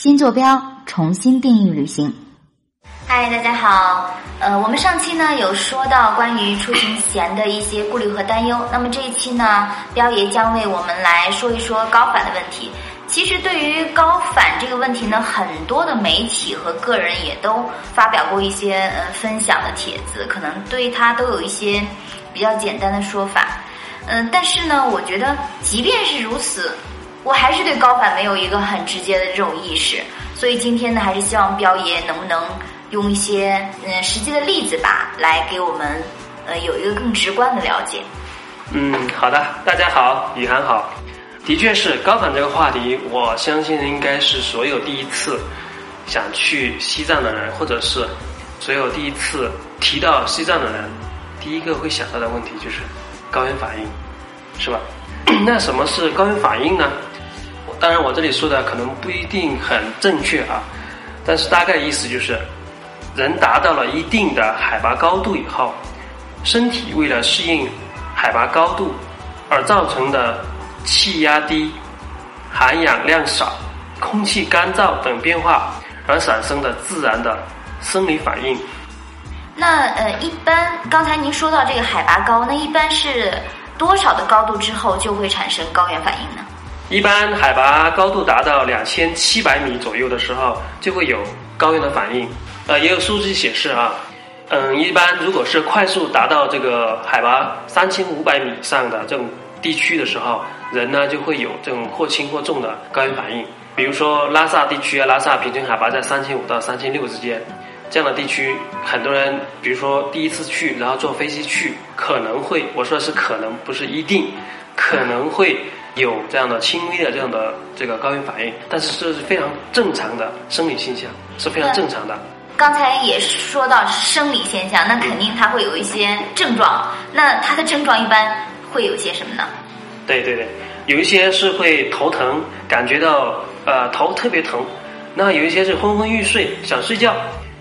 新坐标，重新定义旅行。嗨，大家好。呃，我们上期呢有说到关于出行前的一些顾虑和担忧，那么这一期呢，彪爷将为我们来说一说高反的问题。其实对于高反这个问题呢，很多的媒体和个人也都发表过一些呃分享的帖子，可能对它都有一些比较简单的说法。嗯，但是呢，我觉得即便是如此。我还是对高反没有一个很直接的这种意识，所以今天呢，还是希望彪爷能不能用一些嗯实际的例子吧，来给我们呃有一个更直观的了解。嗯，好的，大家好，雨涵好，的确是高反这个话题，我相信应该是所有第一次想去西藏的人，或者是所有第一次提到西藏的人，第一个会想到的问题就是高原反应，是吧？那什么是高原反应呢？当然，我这里说的可能不一定很正确啊，但是大概意思就是，人达到了一定的海拔高度以后，身体为了适应海拔高度而造成的气压低、含氧量少、空气干燥等变化而产生的自然的生理反应。那呃，一般刚才您说到这个海拔高，那一般是多少的高度之后就会产生高原反应呢？一般海拔高度达到两千七百米左右的时候，就会有高原的反应。呃，也有数据显示啊，嗯，一般如果是快速达到这个海拔三千五百米以上的这种地区的时候，人呢就会有这种或轻或重的高原反应。比如说拉萨地区啊，拉萨平均海拔在三千五到三千六之间，这样的地区，很多人比如说第一次去，然后坐飞机去，可能会，我说的是可能，不是一定，可能会。有这样的轻微的这样的这个高原反应，但是这是非常正常的生理现象，是非常正常的。刚才也说到生理现象，那肯定它会有一些症状。那它的症状一般会有些什么呢？对对对，有一些是会头疼，感觉到呃头特别疼。那有一些是昏昏欲睡，想睡觉。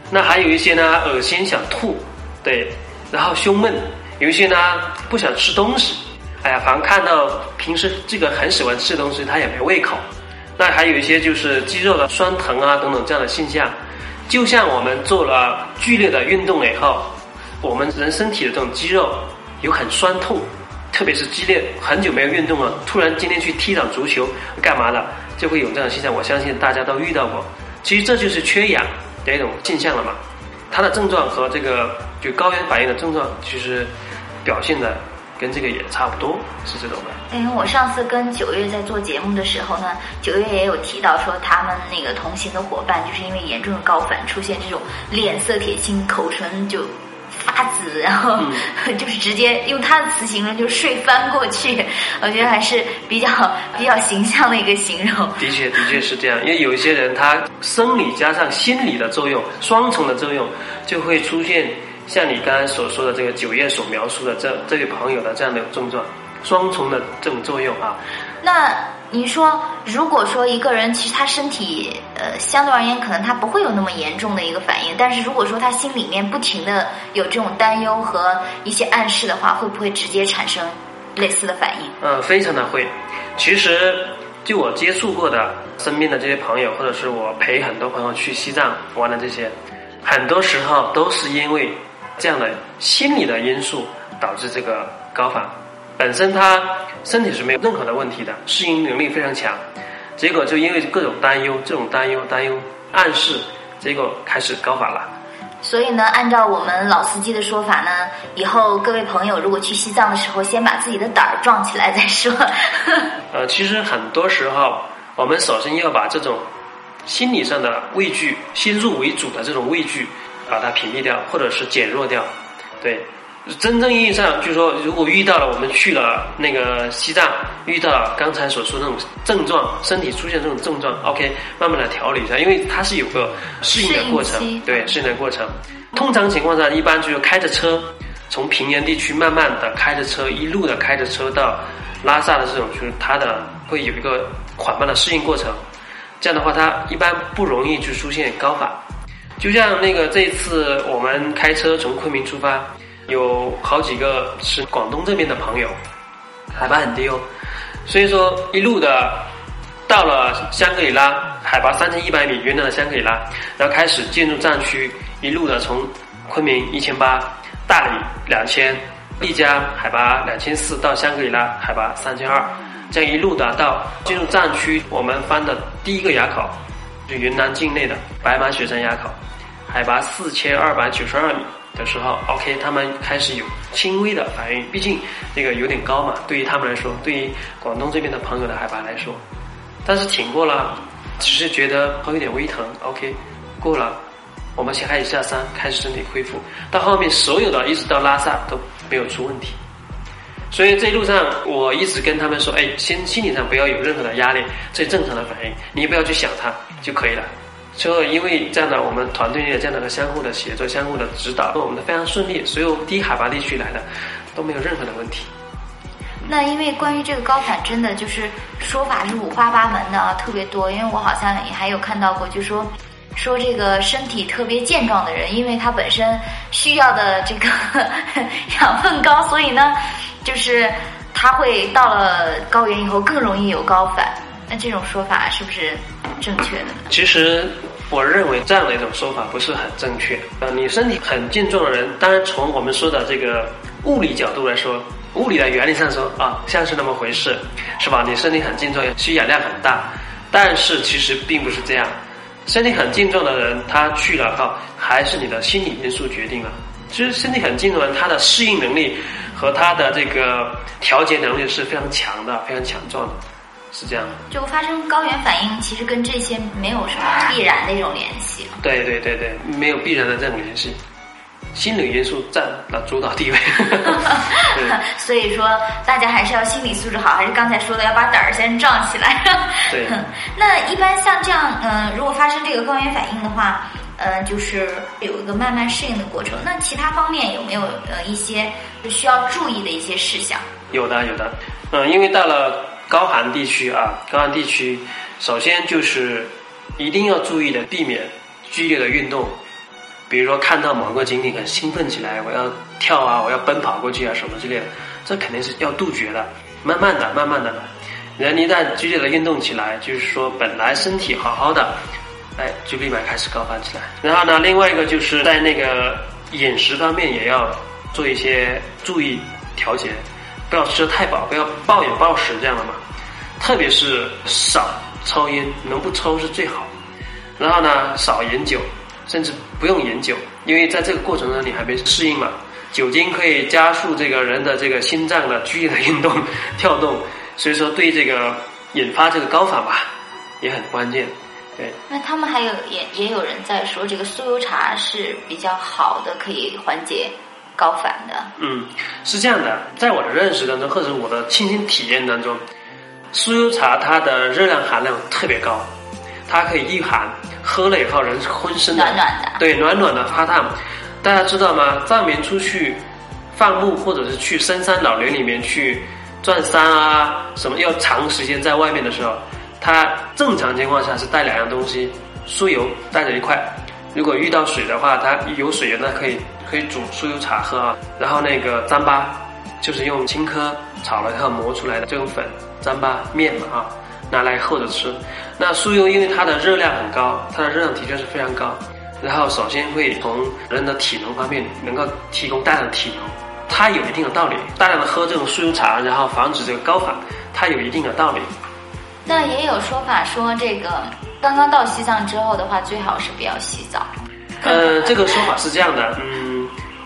那还有一些呢，恶心想吐，对，然后胸闷。有一些呢，不想吃东西。哎呀，反正看到平时这个很喜欢吃的东西，他也没胃口。那还有一些就是肌肉的酸疼啊等等这样的现象，就像我们做了剧烈的运动了以后，我们人身体的这种肌肉有很酸痛，特别是激烈很久没有运动了，突然今天去踢场足球干嘛的，就会有这样的现象。我相信大家都遇到过。其实这就是缺氧的一种现象了嘛。它的症状和这个就高原反应的症状，其实表现的。跟这个也差不多，是这种的。因为我上次跟九月在做节目的时候呢，九月也有提到说，他们那个同行的伙伴就是因为严重的高反，出现这种脸色铁青、口唇就发紫，然后 就是直接用他的词形容，就睡翻过去。我觉得还是比较比较形象的一个形容。的确，的确是这样。因为有一些人，他生理加上心理的作用，双重的作用，就会出现。像你刚才所说的这个九月所描述的这这位朋友的这样的症状，双重的这种作用啊。那你说，如果说一个人其实他身体呃相对而言可能他不会有那么严重的一个反应，但是如果说他心里面不停的有这种担忧和一些暗示的话，会不会直接产生类似的反应？嗯，非常的会。其实就我接触过的身边的这些朋友，或者是我陪很多朋友去西藏玩的这些，很多时候都是因为。这样的心理的因素导致这个高反，本身他身体是没有任何的问题的，适应能力非常强，结果就因为各种担忧，这种担忧担忧暗示，结果开始高反了。所以呢，按照我们老司机的说法呢，以后各位朋友如果去西藏的时候，先把自己的胆儿壮起来再说。呃，其实很多时候，我们首先要把这种心理上的畏惧、先入为主的这种畏惧。把它屏蔽掉，或者是减弱掉，对，真正意义上就是说，如果遇到了我们去了那个西藏，遇到了刚才所说那种症状，身体出现这种症状，OK，慢慢的调理一下，因为它是有个适应的过程，对，适应的过程。通常情况下，一般就是开着车从平原地区慢慢的开着车，一路的开着车到拉萨的这种，就是它的会有一个缓慢的适应过程，这样的话，它一般不容易就出现高反。就像那个这一次我们开车从昆明出发，有好几个是广东这边的朋友，海拔很低哦，所以说一路的到了香格里拉，海拔三千一百米云南的香格里拉，然后开始进入藏区，一路的从昆明一千八，大理两千，丽江海拔两千四到香格里拉海拔三千二，这样一路的到进入藏区，我们翻的第一个垭口，就云南境内的白马雪山垭口，海拔四千二百九十二米。的时候，OK，他们开始有轻微的反应，毕竟那个有点高嘛，对于他们来说，对于广东这边的朋友的海拔来说，但是挺过了，只是觉得头有点微疼，OK，过了，我们先开始下山，开始身体恢复，到后面所有的一直到拉萨都没有出问题，所以这一路上我一直跟他们说，哎，先心理上不要有任何的压力，这正常的反应，你不要去想它就可以了。最后，因为这样的我们团队内这样的个相互的协作、相互的指导，我们的非常顺利。所有低海拔地区来的都没有任何的问题。那因为关于这个高反，真的就是说法是五花八门的，特别多。因为我好像也还有看到过，就说说这个身体特别健壮的人，因为他本身需要的这个 养分高，所以呢，就是他会到了高原以后更容易有高反。那这种说法是不是正确的？其实。我认为这样的一种说法不是很正确。呃，你身体很健壮的人，当然从我们说的这个物理角度来说，物理的原理上说啊，像是那么回事，是吧？你身体很健壮，需氧量很大，但是其实并不是这样。身体很健壮的人，他去了哈，还是你的心理因素决定了。其实身体很健壮的人，他的适应能力和他的这个调节能力是非常强的，非常强壮的。是这样的，就发生高原反应，其实跟这些没有什么必然的一种联系。对对对对，没有必然的这种联系，心理因素占了主导地位。所以说，大家还是要心理素质好，还是刚才说的，要把胆儿先壮起来。对。那一般像这样，嗯，如果发生这个高原反应的话，呃，就是有一个慢慢适应的过程。那其他方面有没有呃一些需要注意的一些事项？有的，有的。嗯，因为到了。高寒地区啊，高寒地区，首先就是一定要注意的，避免剧烈的运动。比如说看到某个景点很兴奋起来，我要跳啊，我要奔跑过去啊，什么之类的，这肯定是要杜绝的。慢慢的，慢慢的，人一旦剧烈的运动起来，就是说本来身体好好的，哎，就立马开始高反起来。然后呢，另外一个就是在那个饮食方面也要做一些注意调节。不要吃的太饱，不要暴饮暴食这样的嘛。特别是少抽烟，能不抽是最好。然后呢，少饮酒，甚至不用饮酒，因为在这个过程中你还没适应嘛。酒精可以加速这个人的这个心脏的剧烈的运动 跳动，所以说对这个引发这个高反吧也很关键。对。那他们还有也也有人在说，这个酥油茶是比较好的，可以缓解。高反的，嗯，是这样的，在我的认识当中，或者我的亲身体验当中，酥油茶它的热量含量特别高，它可以御寒，喝了以后人浑身暖暖的，对，暖暖的发烫。大家知道吗？藏民出去放牧或者是去深山老林里面去转山啊，什么要长时间在外面的时候，他正常情况下是带两样东西，酥油带着一块，如果遇到水的话，它有水那可以。可以煮酥油茶喝啊，然后那个糌粑，就是用青稞炒了以后磨出来的这种粉，糌粑面嘛啊，拿来和着吃。那酥油因为它的热量很高，它的热量的确是非常高，然后首先会从人的体能方面能够提供大量的体能，它有一定的道理。大量的喝这种酥油茶，然后防止这个高反，它有一定的道理。那也有说法说，这个刚刚到西藏之后的话，最好是不要洗澡。呃，这个说法是这样的，嗯。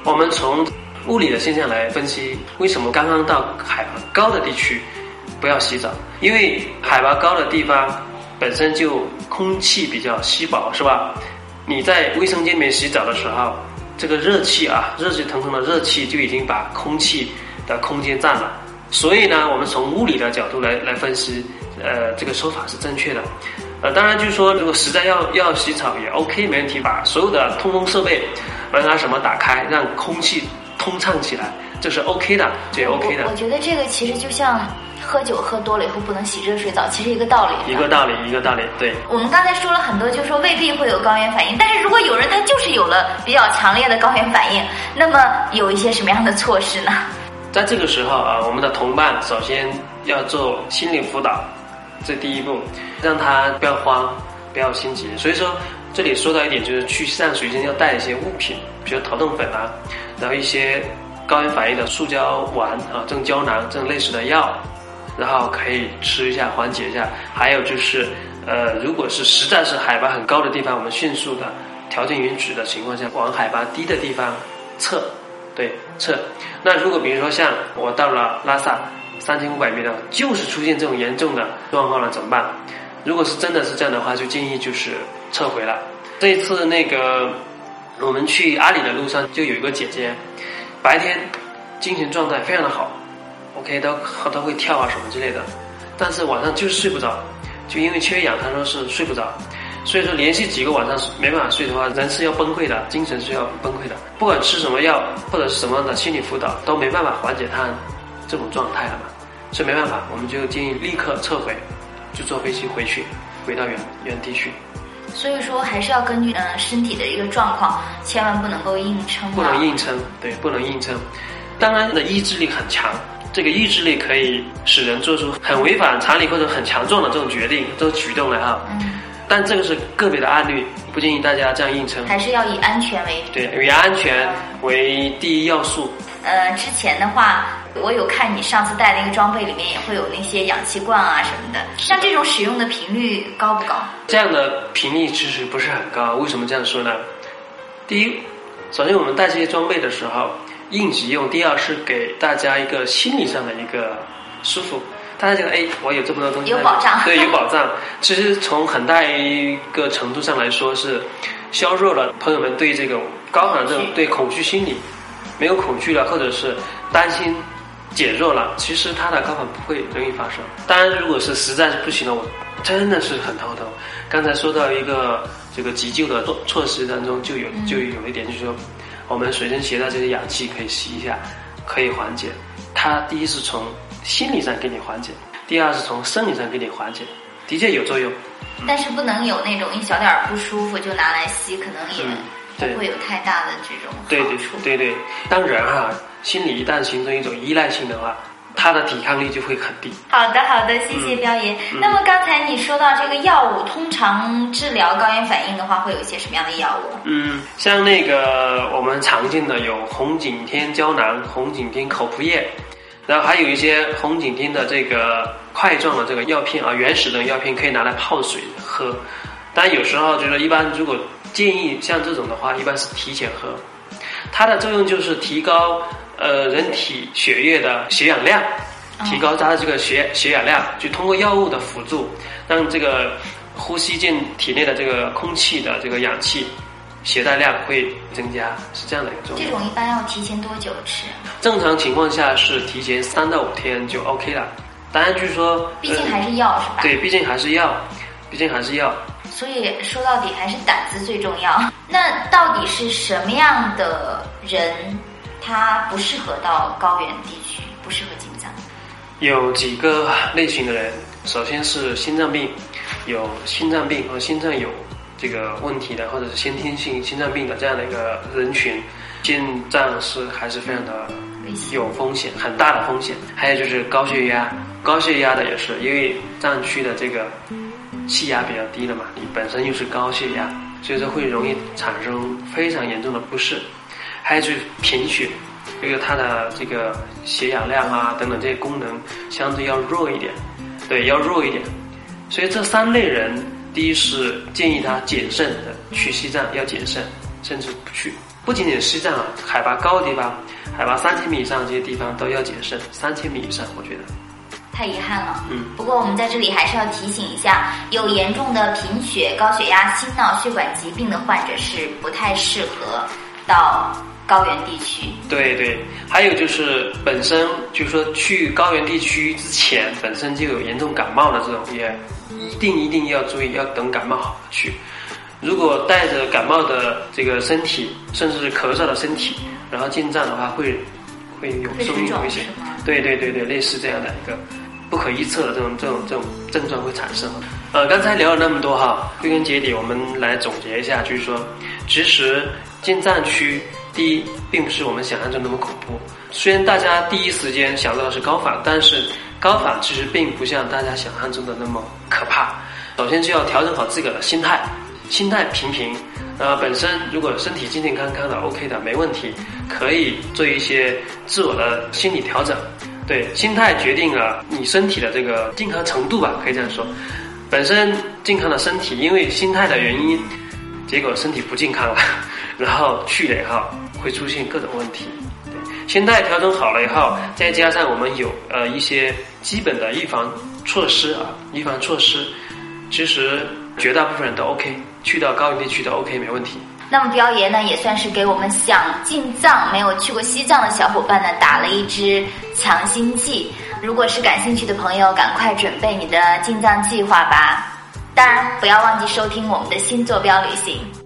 我们从物理的现象来分析，为什么刚刚到海拔高的地区不要洗澡？因为海拔高的地方本身就空气比较稀薄，是吧？你在卫生间里面洗澡的时候，这个热气啊，热气腾腾的热气就已经把空气的空间占了。所以呢，我们从物理的角度来来分析，呃，这个说法是正确的。呃，当然就是说，如果实在要要洗澡也 OK，没问题，把所有的通风设备。门啊什么打开，让空气通畅起来，这是 OK 的，这也 OK 的。我觉得这个其实就像喝酒喝多了以后不能洗热水澡，其实一个道理。一个道理，一个道理，对。我们刚才说了很多，就说未必会有高原反应，但是如果有人他就是有了比较强烈的高原反应，那么有一些什么样的措施呢？在这个时候啊，我们的同伴首先要做心理辅导，这第一步，让他不要慌，不要心急。所以说，这里说到一点，就是去西藏，首先要带一些物品，比如头痛粉啊，然后一些高原反应的塑胶丸啊，这种胶囊，这种类似的药，然后可以吃一下，缓解一下。还有就是，呃，如果是实在是海拔很高的地方，我们迅速的条件允许的情况下，往海拔低的地方撤，对，撤。那如果比如说像我到了拉萨三千五百米的，就是出现这种严重的状况了，怎么办？如果是真的是这样的话，就建议就是撤回了。这一次那个我们去阿里的路上，就有一个姐姐，白天精神状态非常的好，OK，都都会跳啊什么之类的，但是晚上就是睡不着，就因为缺氧，她说是睡不着。所以说，连续几个晚上没办法睡的话，人是要崩溃的，精神是要崩溃的。不管吃什么药或者是什么样的心理辅导，都没办法缓解他这种状态了嘛。所以没办法，我们就建议立刻撤回，就坐飞机回去，回到原原地去。所以说，还是要根据呃身体的一个状况，千万不能够硬撑、啊。不能硬撑，对，不能硬撑。当然，的意志力很强，这个意志力可以使人做出很违反常理或者很强壮的这种决定、这种举动来哈。嗯。但这个是个别的案例，不建议大家这样硬撑。还是要以安全为对，以安全为第一要素。呃，之前的话，我有看你上次带那个装备里面也会有那些氧气罐啊什么的，像这种使用的频率高不高？这样的频率其实不是很高。为什么这样说呢？第一，首先我们带这些装备的时候应急用；第二是给大家一个心理上的一个舒服。大家觉得，哎，我有这么多东西，有保障，对，有保障。其实从很大一个程度上来说，是削弱了朋友们对这个高反症对恐惧心理，没有恐惧了，或者是担心减弱了，其实它的高反不会容易发生。当然，如果是实在是不行了，我真的是很头疼。刚才说到一个这个急救的措措施当中，就有就有一点，就是说我们随身携带这些氧气可以吸一下，可以缓解。它第一是从心理上给你缓解，第二是从生理上给你缓解，的确有作用。但是不能有那种一小点儿不舒服就拿来吸，可能也不会有太大的这种对对对对，当然哈心理一旦形成一种依赖性的话，他的抵抗力就会很低。好的好的，谢谢彪爷。那么刚才你说到这个药物，通常治疗高原反应的话，会有一些什么样的药物？嗯，像那个我们常见的有红景天胶囊、红景天口服液。然后还有一些红景天的这个块状的这个药片啊，原始的药片可以拿来泡水喝。但有时候就是一般如果建议像这种的话，一般是提前喝。它的作用就是提高呃人体血液的血氧量，提高它的这个血血氧量，就通过药物的辅助，让这个呼吸进体内的这个空气的这个氧气。携带量会增加，是这样的一个作用。这种一般要提前多久吃？正常情况下是提前三到五天就 OK 了。当然就是说，毕竟还是药是吧？对，毕竟还是药，毕竟还是药。所以说到底还是胆子最重要。那到底是什么样的人，他不适合到高原地区，不适合进藏？有几个类型的人，首先是心脏病，有心脏病和心脏有。这个问题的，或者是先天性心脏病的这样的一个人群，进藏是还是非常的有风险，很大的风险。还有就是高血压，高血压的也是，因为藏区的这个气压比较低了嘛，你本身又是高血压，所以说会容易产生非常严重的不适。还有就是贫血，因为它的这个血氧量啊等等这些功能相对要弱一点，对，要弱一点。所以这三类人。第一是建议他谨慎的去西藏，要谨慎，甚至不去。不仅仅西藏啊，海拔高的地方，海拔三千米以上这些地方都要谨慎。三千米以上，我觉得太遗憾了。嗯。不过我们在这里还是要提醒一下，有严重的贫血、高血压、心脑血管疾病的患者是不太适合到高原地区。对对，还有就是本身就是说去高原地区之前，本身就有严重感冒的这种也。一定一定要注意，要等感冒好了去。如果带着感冒的这个身体，甚至是咳嗽的身体，然后进站的话，会会有生命危险。对对对对，类似这样的一个不可预测的这种这种这种症状会产生。呃，刚才聊了那么多哈，归根结底，我们来总结一下，就是说，其实进藏区第一，并不是我们想象中那么恐怖。虽然大家第一时间想到的是高反，但是。高反其实并不像大家想象中的那么可怕。首先就要调整好自个的心态，心态平平。呃，本身如果身体健健康康的，OK 的，没问题，可以做一些自我的心理调整。对，心态决定了你身体的这个健康程度吧，可以这样说。本身健康的身体，因为心态的原因，结果身体不健康了，然后去了以后会出现各种问题。对，心态调整好了以后，再加上我们有呃一些基本的预防措施啊，预防措施，其实绝大部分人都 OK。去到高原地区都 OK 没问题。那么彪爷呢，也算是给我们想进藏没有去过西藏的小伙伴呢打了一支强心剂。如果是感兴趣的朋友，赶快准备你的进藏计划吧。当然，不要忘记收听我们的新坐标旅行。